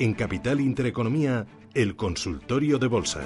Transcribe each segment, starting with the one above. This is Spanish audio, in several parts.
En Capital Intereconomía, el consultorio de bolsa.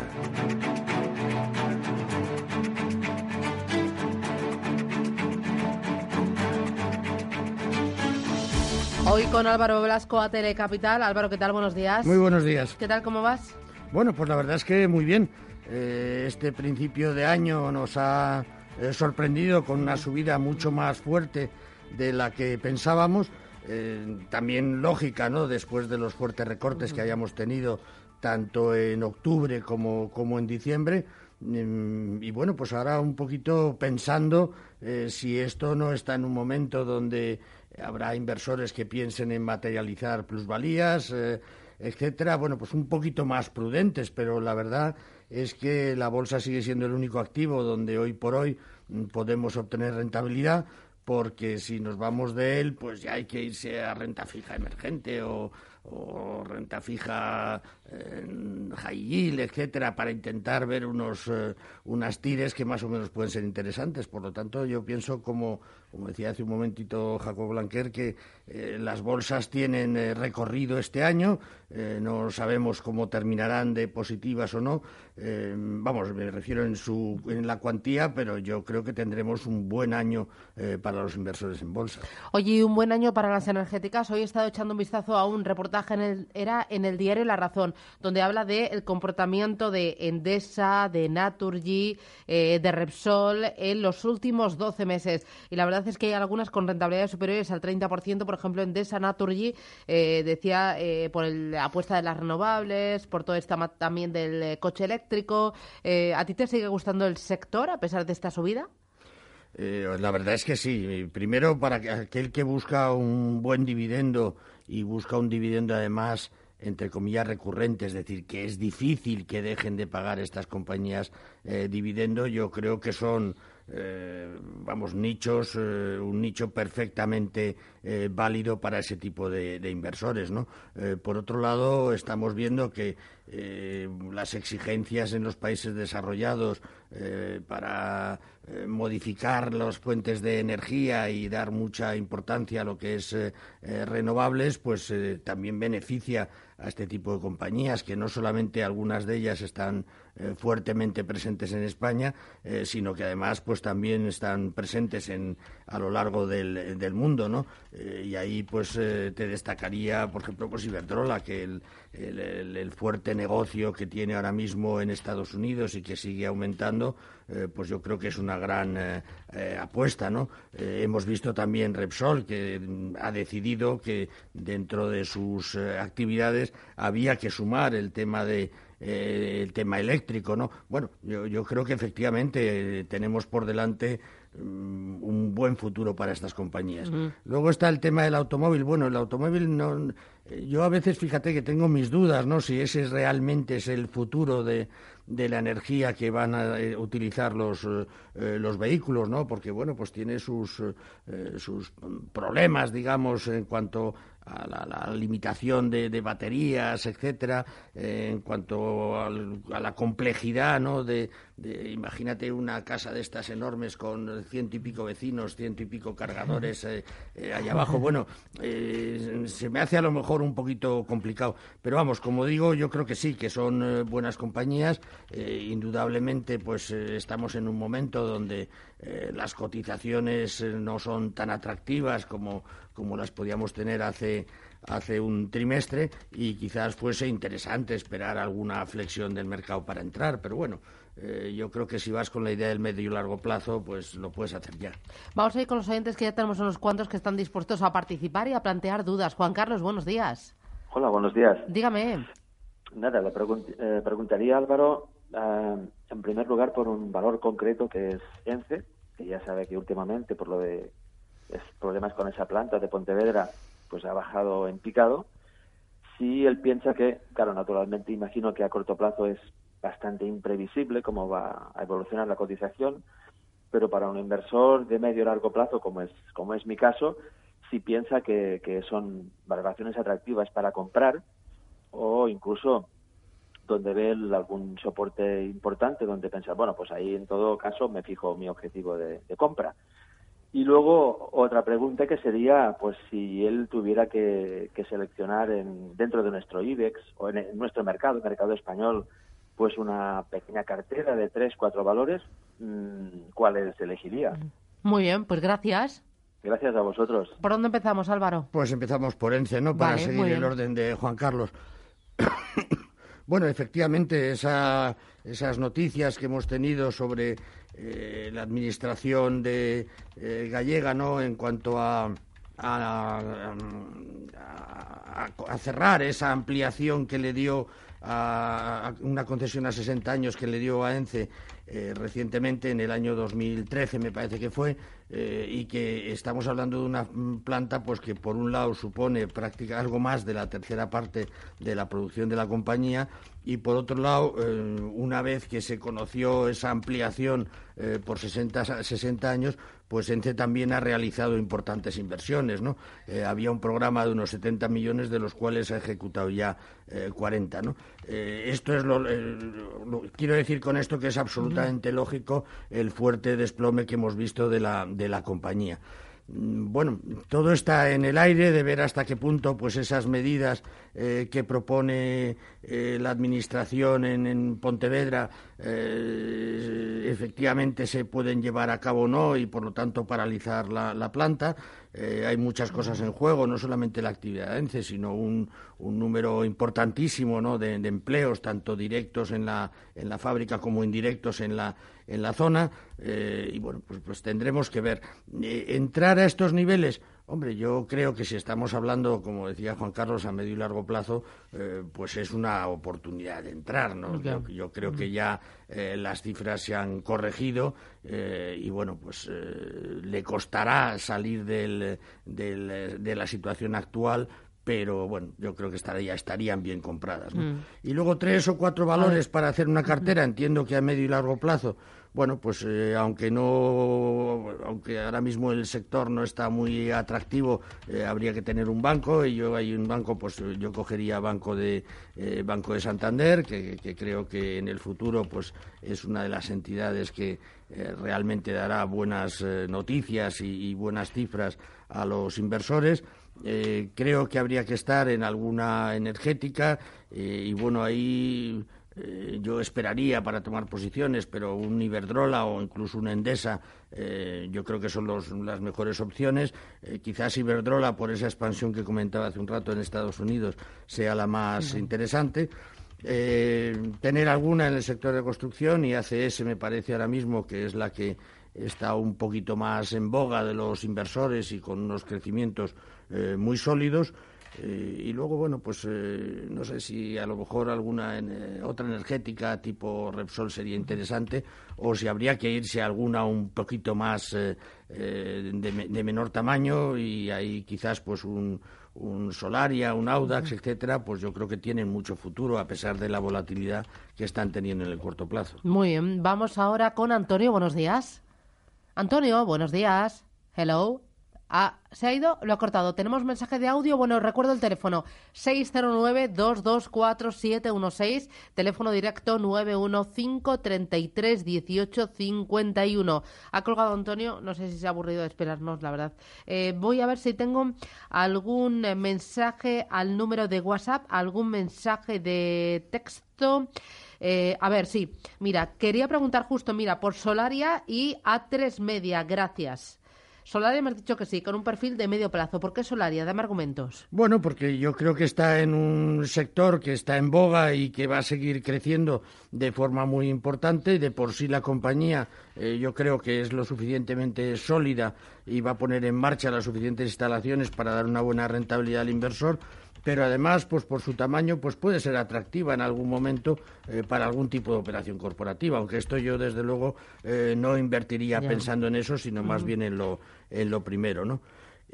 Hoy con Álvaro Velasco a Telecapital. Álvaro, ¿qué tal? Buenos días. Muy buenos días. ¿Qué tal? ¿Cómo vas? Bueno, pues la verdad es que muy bien. Eh, este principio de año nos ha eh, sorprendido con una subida mucho más fuerte de la que pensábamos. Eh, también lógica, ¿no? Después de los fuertes recortes que hayamos tenido tanto en octubre como, como en diciembre. Mm, y bueno, pues ahora un poquito pensando si esto no está en un momento donde habrá inversores que piensen en materializar plusvalías, eh, etcétera. Bueno, pues un poquito más prudentes, pero la verdad es que la bolsa sigue siendo el único activo donde hoy por hoy mm, podemos obtener rentabilidad porque si nos vamos de él, pues ya hay que irse a renta fija emergente o, o renta fija en high yield, etcétera, para intentar ver unos eh, unas tires que más o menos pueden ser interesantes. Por lo tanto, yo pienso como como decía hace un momentito Jacob Blanquer, que eh, las bolsas tienen eh, recorrido este año, no sabemos cómo terminarán de positivas o no. vamos, me refiero en, su, en la cuantía, pero yo creo que tendremos un buen año para los inversores en bolsa. Oye, un buen año para las energéticas. Hoy he estado echando un vistazo a un reportaje era en el diario La Razón, donde habla del comportamiento de Endesa, de Naturgy, eh, de Repsol en los últimos 12 meses. Y la verdad es que hay algunas con rentabilidades superiores al 30%, por ejemplo, Endesa, Naturgy, eh, decía eh, por la apuesta de las renovables, por todo esto también del coche eléctrico. ¿A ti te sigue gustando el sector a pesar de esta subida? la verdad es que sí. Primero, para aquel que busca un buen dividendo y busca un dividendo además entre comillas recurrente, es decir, que es difícil que dejen de pagar estas compañías eh, dividendo, yo creo que son eh, vamos, nichos, eh, un nicho perfectamente eh, válido para ese tipo de, inversores, ¿no? por otro lado, estamos viendo que las exigencias en los países desarrollados para modificar las fuentes de energía y dar mucha importancia a lo que es renovables, pues también beneficia a este tipo de compañías, que no solamente algunas de ellas están fuertemente presentes en España, sino que además pues también están presentes en, a lo largo del, del mundo, ¿no? Eh, y ahí pues eh, te destacaría, por ejemplo, pues Iberdrola, que el, el, fuerte negocio que tiene ahora mismo en Estados Unidos y que sigue aumentando, eh, pues yo creo que es una gran apuesta, ¿no? hemos visto también Repsol, que ha decidido que dentro de sus actividades había que sumar el tema de eh, el tema eléctrico, ¿no? Bueno, yo, yo creo que efectivamente eh, tenemos por delante mm, un buen futuro para estas compañías. Luego está el tema del automóvil. Bueno, el automóvil no, eh, yo a veces fíjate que tengo mis dudas, ¿no? Si ese realmente es el futuro de, de la energía que van a utilizar los, los vehículos, ¿no? Porque bueno, pues tiene sus sus problemas, digamos, en cuanto a la, limitación de, baterías, etcétera, eh, en cuanto a la complejidad, ¿no? De, imagínate una casa de estas enormes con ciento y pico vecinos, ciento y pico cargadores eh, eh, allá abajo. Bueno, se me hace a lo mejor un poquito complicado, pero vamos, como digo, yo creo que sí, que son buenas compañías. indudablemente, pues estamos en un momento donde las cotizaciones no son tan atractivas como como las podíamos tener hace, hace un trimestre y quizás fuese interesante esperar alguna flexión del mercado para entrar, pero bueno, eh, yo creo que si vas con la idea del medio y largo plazo, pues lo puedes hacer ya. Vamos a ir con los oyentes que ya tenemos unos cuantos que están dispuestos a participar y a plantear dudas. Juan Carlos, buenos días. Hola, buenos días. Dígame. Nada, le eh, preguntaría Álvaro, eh, en primer lugar, por un valor concreto que es ENCE, que ya sabe que últimamente, por lo de problemas con esa planta de Pontevedra, pues ha bajado en picado. Si él piensa que, claro, naturalmente imagino que a corto plazo es bastante imprevisible cómo va a evolucionar la cotización, pero para un inversor de medio largo plazo, como es, como es mi caso, si piensa que, que son valoraciones atractivas para comprar o incluso donde ve algún soporte importante, donde pensar, bueno, pues ahí en todo caso me fijo mi objetivo de compra. Y luego otra pregunta que sería, pues si él tuviera que, seleccionar en, dentro de nuestro IBEX o en, nuestro mercado, el mercado español, pues una pequeña cartera de tres, cuatro valores, mm, ¿cuáles elegiría? Muy bien, pues gracias. Gracias a vosotros. ¿Por dónde empezamos, Álvaro? Pues empezamos por ENCE, ¿no? Para seguir el orden de Juan Carlos. Bueno, efectivamente, esa, esas noticias que hemos tenido sobre eh, la administración de eh, gallega, ¿no? En cuanto a, a, a, cerrar esa ampliación que le dio a, una concesión a 60 años que le dio a ENCE eh, recientemente, en el año 2013 me parece que fue, eh, y que estamos hablando de una planta pues que por un lado supone prácticamente algo más de la tercera parte de la producción de la compañía y por otro lado, eh, una vez que se conoció esa ampliación por 60, 60 años, pues ENCE también ha realizado importantes inversiones, ¿no? Había un programa de unos 70 millones, de los cuales ha ejecutado ya 40, eh, ¿no? Eh, esto es lo, Quiero decir con esto que es absolutamente lógico el fuerte desplome que hemos visto de la, de la compañía. Mm, bueno, todo está en el aire de ver hasta qué punto pues esas medidas eh, que propone eh, la administración en, Pontevedra eh, efectivamente se pueden llevar a cabo o no y por lo tanto paralizar la planta. Eh, hay muchas cosas en juego, no solamente la actividad ENCE, sino un, número importantísimo de, empleos, tanto directos en la, en la fábrica como indirectos en la, en la zona. Eh, y bueno, pues, pues, tendremos que ver. Eh, entrar a estos niveles Hombre, yo creo que si estamos hablando, como decía Juan Carlos, a medio y largo plazo, eh, pues es una oportunidad de entrar, ¿no? Yo, creo que ya eh, las cifras se han corregido eh, y, bueno, pues le costará salir del, de la situación actual, pero bueno, yo creo que estaría, estarían bien compradas. Mm. Y luego tres o cuatro valores para hacer una cartera, entiendo que a medio y largo plazo bueno, pues eh, aunque no, aunque ahora mismo el sector no está muy atractivo, eh, habría que tener un banco y yo hay un banco, pues yo cogería banco de eh, Banco de Santander, que, creo que en el futuro, pues es una de las entidades que realmente dará buenas noticias y, buenas cifras a los inversores. creo que habría que estar en alguna energética y bueno ahí eh, yo esperaría para tomar posiciones, pero un Iberdrola o incluso una Endesa, eh, yo creo que son las mejores opciones. Eh, quizás Iberdrola, por esa expansión que comentaba hace un rato en Estados Unidos, sea la más interesante. tener alguna en el sector de construcción y ACS me parece ahora mismo que es la que está un poquito más en boga de los inversores y con unos crecimientos muy sólidos. Eh, y luego, bueno, pues eh, no sé si a lo mejor alguna eh, otra energética tipo Repsol sería interesante o si habría que irse a alguna un poquito más de, menor tamaño y ahí quizás pues un, un Solaria, un Audax, etcétera, pues yo creo que tienen mucho futuro a pesar de la volatilidad que están teniendo en el corto plazo. Muy bien, vamos ahora con Antonio. Buenos días. Antonio, buenos días. Hello. Ah, se ha ido, lo ha cortado. Tenemos mensaje de audio. Bueno, recuerdo el teléfono 609-224716, teléfono directo 915-331851. Ha colgado Antonio, no sé si se ha aburrido de esperarnos, la verdad. Eh, voy a ver si tengo algún mensaje al número de WhatsApp, algún mensaje de texto. Eh, a ver, sí. Mira, quería preguntar justo, mira, por Solaria y A3 Media. Gracias. Solaria me has dicho que sí, con un perfil de medio plazo. ¿Por qué Solaria? Dame argumentos. Bueno, porque yo creo que está en un sector que está en boga y que va a seguir creciendo de forma muy importante. De por sí la compañía eh, yo creo que es lo suficientemente sólida y va a poner en marcha las suficientes instalaciones para dar una buena rentabilidad al inversor pero además, pues por su tamaño, pues puede ser atractiva en algún momento eh, para algún tipo de operación corporativa, aunque esto yo desde luego eh, no invertiría pensando en eso, sino más bien en lo, en lo primero, ¿no?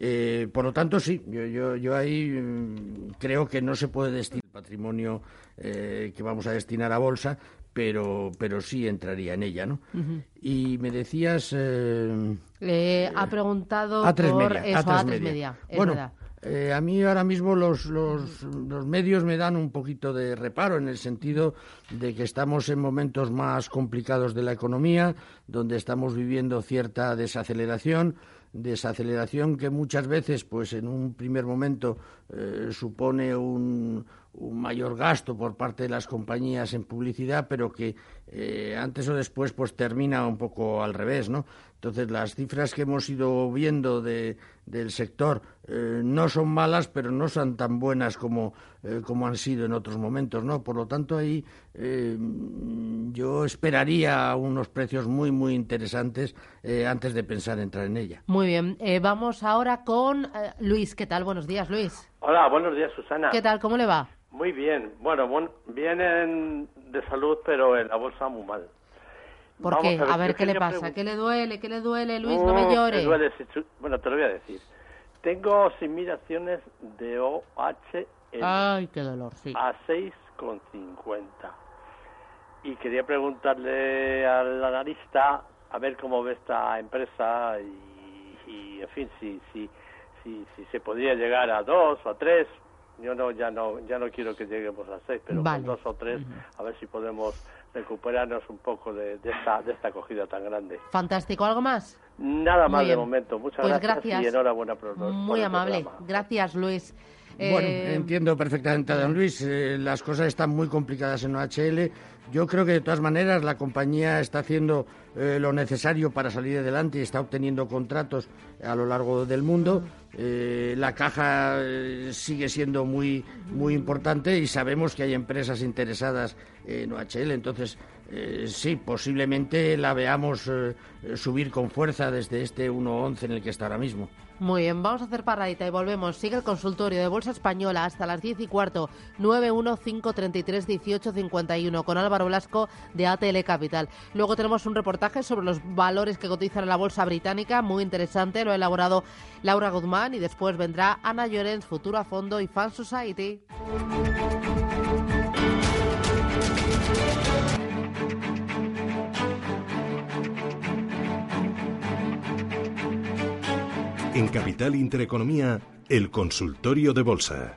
Eh, por lo tanto, sí, yo, yo, yo ahí mm, creo que no se puede destinar el patrimonio que vamos a destinar a bolsa, pero, pero sí entraría en ella, ¿no? Y me decías... ha preguntado por eso, a media. bueno, eh, a mí ahora mismo los, los, los, medios me dan un poquito de reparo en el sentido de que estamos en momentos más complicados de la economía, donde estamos viviendo cierta desaceleración. desaceleración que muchas veces, pues en un primer momento, eh, supone un, mayor gasto por parte de las compañías en publicidad, pero que eh, antes o después pues termina un poco al revés, ¿no? Entonces las cifras que hemos ido viendo de, del sector eh, no son malas, pero no son tan buenas como, eh, como han sido en otros momentos, ¿no? Por lo tanto ahí yo esperaría unos precios muy muy interesantes antes de pensar entrar en ella. Muy bien, vamos ahora con Luis. ¿Qué tal? Buenos días, Luis. Hola, buenos días, Susana. ¿Qué tal? ¿Cómo le va? Muy bien. Bueno, vienen de salud, pero en la bolsa muy mal. ¿Por qué? A ver, ¿qué le pasa? ¿Qué le duele? ¿Qué le duele, Luis? No, me llore. bueno, te lo voy a decir. Tengo simulaciones de OHL. Ay, qué dolor, sí. A 6,50. Y quería preguntarle al analista a ver cómo ve esta empresa y, en fin, si, si, si, si se podría llegar a 2 o a 3 yo no ya no ya no quiero que lleguemos a seis pero con dos o tres a ver si podemos recuperarnos un poco de, esta de esta acogida tan grande. Fantástico. Algo más nada más de momento. Muchas pues gracias, y enhorabuena por, muy amable. gracias Luis. Bueno, eh, entiendo perfectamente a don Luis. Eh, las cosas están muy complicadas en OHL. Yo creo que de todas maneras la compañía está haciendo eh, lo necesario para salir adelante y está obteniendo contratos a lo largo del mundo. la caja sigue siendo muy, muy importante y sabemos que hay empresas interesadas en OHL. Entonces, sí, posiblemente la veamos subir con fuerza desde este 1.11 en el que está ahora mismo. Muy bien, vamos a hacer paradita y volvemos. Sigue el consultorio de Bolsa Española hasta las 10 y cuarto, 915331851 con Álvaro Blasco de ATL Capital. Luego tenemos un reportaje sobre los valores que cotizan en la Bolsa Británica, muy interesante, lo ha elaborado Laura Guzmán y después vendrá Ana Llorens, Futuro a Fondo y Fan Society. En Capital Intereconomía, el consultorio de bolsa.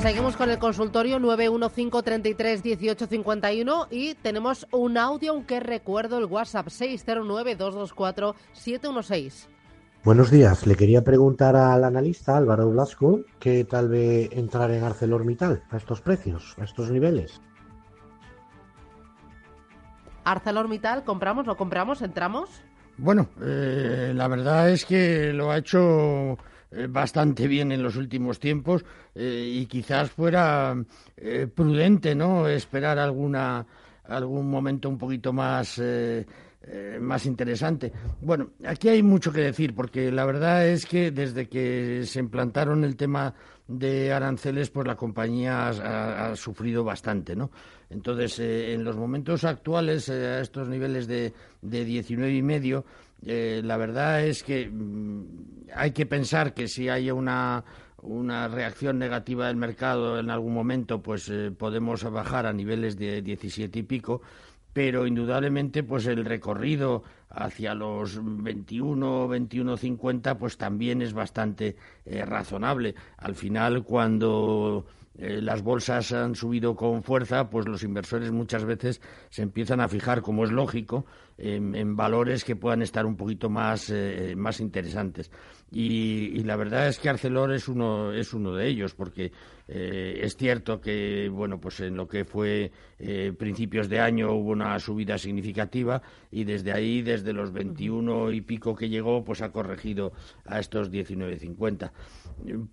Seguimos con el consultorio 915331851 y tenemos un audio, aunque recuerdo el WhatsApp 609224716. Buenos días, le quería preguntar al analista Álvaro Blasco qué tal ve entrar en ArcelorMittal a estos precios, a estos niveles. ArcelorMittal, ¿compramos? ¿Lo compramos? ¿Entramos? Bueno, eh, la verdad es que lo ha hecho eh, bastante bien en los últimos tiempos eh, y quizás fuera prudente, ¿no? Esperar alguna algún momento un poquito más más interesante. Bueno, aquí hay mucho que decir porque la verdad es que desde que se implantaron el tema de aranceles, pues la compañía ha, ha sufrido bastante, ¿no? Entonces, eh, en los momentos actuales, eh, a estos niveles de, de 19 y medio, eh, la verdad es que mm, hay que pensar que si hay una, una reacción negativa del mercado en algún momento, pues podemos bajar a niveles de 17 y pico, pero indudablemente pues el recorrido hacia los 21, 21.50 pues también es bastante razonable. Al final, cuando eh, las bolsas han subido con fuerza, pues los inversores muchas veces se empiezan a fijar, como es lógico, en, valores que puedan estar un poquito más, eh, más interesantes. Y, la verdad es que Arcelor es uno, es uno de ellos, porque eh, es cierto que, bueno, pues en lo que fue eh, principios de año hubo una subida significativa y desde ahí, desde los 21 y pico que llegó, pues ha corregido a estos 19.50.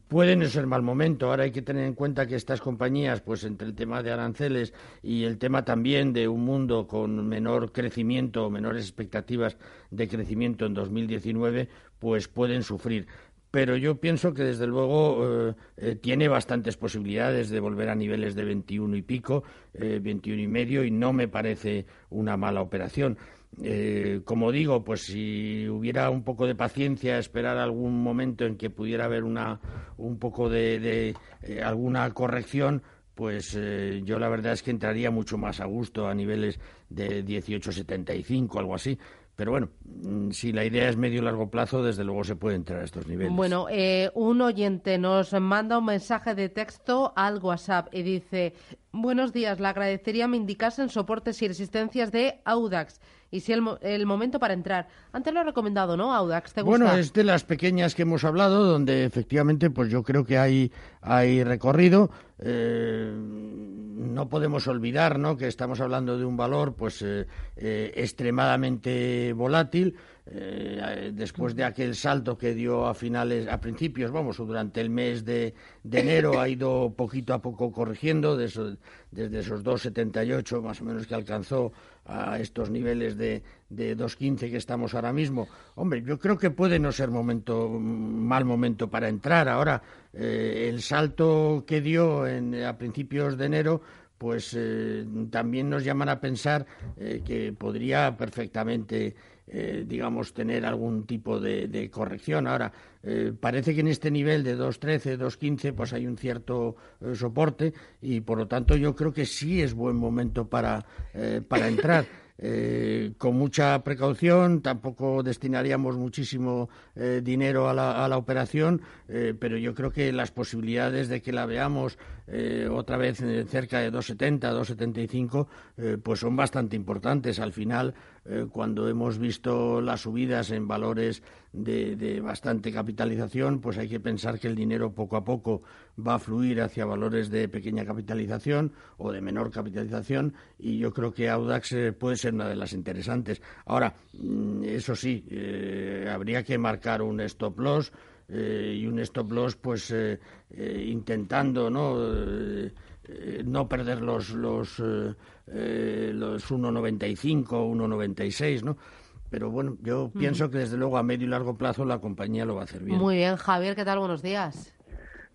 Puede no ser mal momento. Ahora hay que tener en cuenta que estas compañías, pues entre el tema de aranceles y el tema también de un mundo con menor crecimiento, menores expectativas de crecimiento en 2019, pues pueden sufrir. Pero yo pienso que desde luego eh, eh, tiene bastantes posibilidades de volver a niveles de 21 y pico, eh, 21 y medio, y no me parece una mala operación. Eh, como digo, pues si hubiera un poco de paciencia, esperar algún momento en que pudiera haber una, un poco de, alguna corrección, pues yo la verdad es que entraría mucho más a gusto a niveles de 18,75, algo así. Pero bueno, mm, si la idea es medio largo plazo, desde luego se puede entrar a estos niveles. Bueno, eh, un oyente nos manda un mensaje de texto al WhatsApp y dice: Buenos días, le agradecería me indicasen soportes y resistencias de Audax y si el, el momento para entrar. Antes lo he recomendado, ¿no, Audax? ¿Te gusta? Bueno, es de las pequeñas que hemos hablado, donde efectivamente, pues yo creo que hay, hay recorrido. Eh, no podemos olvidar, ¿no? Que estamos hablando de un valor, pues, eh, eh, extremadamente volátil. Eh, después de aquel salto que dio a finales, a principios, vamos, durante el mes de, de enero ha ido poquito a poco corrigiendo de desde esos 2,78 más o menos que alcanzó a estos niveles de, de 2.15 que estamos ahora mismo. Hombre, yo creo que puede no ser momento, mal momento para entrar. Ahora, eh, el salto que dio en, a principios de enero pues eh, también nos llaman a pensar eh, que podría perfectamente, eh, digamos, tener algún tipo de, de corrección. Ahora, eh, parece que en este nivel de 2.13, 2.15, pues hay un cierto eh, soporte y, por lo tanto, yo creo que sí es buen momento para, eh, para entrar. Eh, con mucha precaución, tampoco destinaríamos muchísimo eh, dinero a la, a la operación, eh, pero yo creo que las posibilidades de que la veamos eh, otra vez cerca de 2,70, 2,75, eh, pues son bastante importantes. Al final, eh, cuando hemos visto las subidas en valores de, de bastante capitalización, pues hay que pensar que el dinero poco a poco va a fluir hacia valores de pequeña capitalización o de menor capitalización y yo creo que Audax eh, puede ser una de las interesantes. Ahora, mm, eso sí, eh, habría que marcar un stop loss y un stop loss pues intentando no eh, no perder los los, eh, los 1.95 1.96 no pero bueno yo Mm. pienso que desde luego a medio y largo plazo la compañía lo va a hacer bien Muy bien, Javier, ¿qué tal? Buenos días.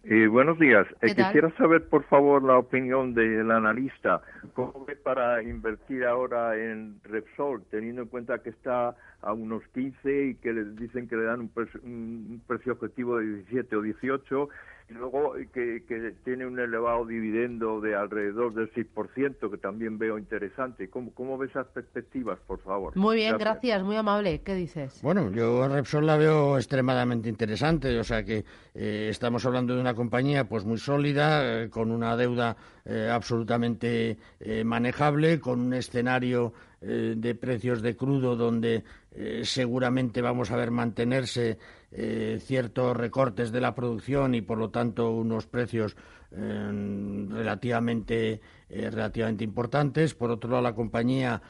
Eh, buenos días. ¿Qué Eh, quisiera saber, por favor, la opinión del analista. ¿Cómo ve para invertir ahora en Repsol, teniendo en cuenta que está a unos 15 y que le dicen que le dan un, precio- un precio objetivo de 17 o 18 y luego eh, que, que tiene un elevado dividendo de alrededor del 6%, que también veo interesante. ¿Cómo, cómo ve esas perspectivas, por favor? Muy bien, gracias, muy amable. ¿Qué dices? Bueno, yo a Repsol la veo extremadamente interesante, o sea que eh, estamos hablando de una compañía pues muy sólida, eh, con una deuda eh, absolutamente eh, manejable, con un escenario eh, de precios de crudo donde eh, seguramente vamos a ver mantenerse eh, ciertos recortes de la producción y por lo tanto unos precios eh, relativamente relativamente importantes. Por otro lado, la compañía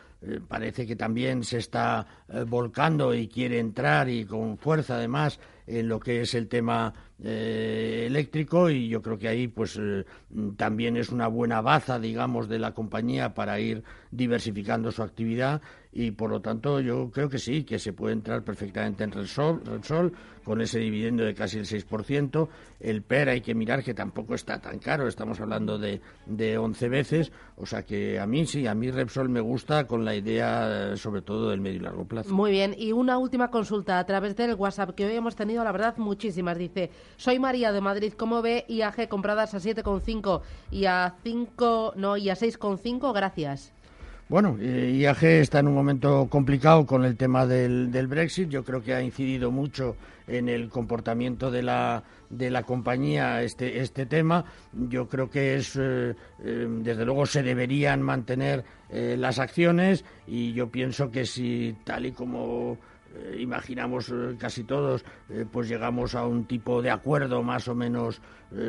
parece que también se está volcando y quiere entrar y con fuerza además en lo que es el tema eh, eléctrico y yo creo que ahí pues eh, también es una buena baza digamos de la compañía para ir diversificando su actividad y por lo tanto yo creo que sí que se puede entrar perfectamente en Repsol, Repsol con ese dividendo de casi el 6%. El PER hay que mirar que tampoco está tan caro, estamos hablando de, de 11 veces, o sea que a mí sí, a mí Repsol me gusta con la idea sobre todo del medio y largo plazo. Muy bien, y una última consulta a través del WhatsApp que hoy hemos tenido, la verdad, muchísimas. Dice, soy María de Madrid, ¿cómo ve IAG compradas a 7,5 y a 5, no, y a 6,5? Gracias. Bueno, eh, IAG está en un momento complicado con el tema del, del Brexit. Yo creo que ha incidido mucho en el comportamiento de la, de la compañía este, este tema. Yo creo que es, eh, eh, desde luego, se deberían mantener eh, las acciones y yo pienso que si tal y como imaginamos casi todos, pues llegamos a un tipo de acuerdo más o menos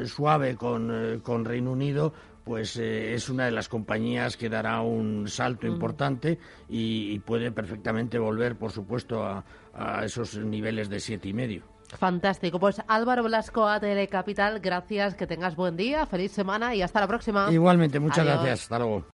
suave con, con Reino Unido, pues eh, es una de las compañías que dará un salto importante y, y puede perfectamente volver, por supuesto, a, a esos niveles de siete y medio. Fantástico. Pues Álvaro Blasco, ATL Capital, gracias, que tengas buen día, feliz semana y hasta la próxima. Igualmente, muchas Adiós. gracias. Hasta luego.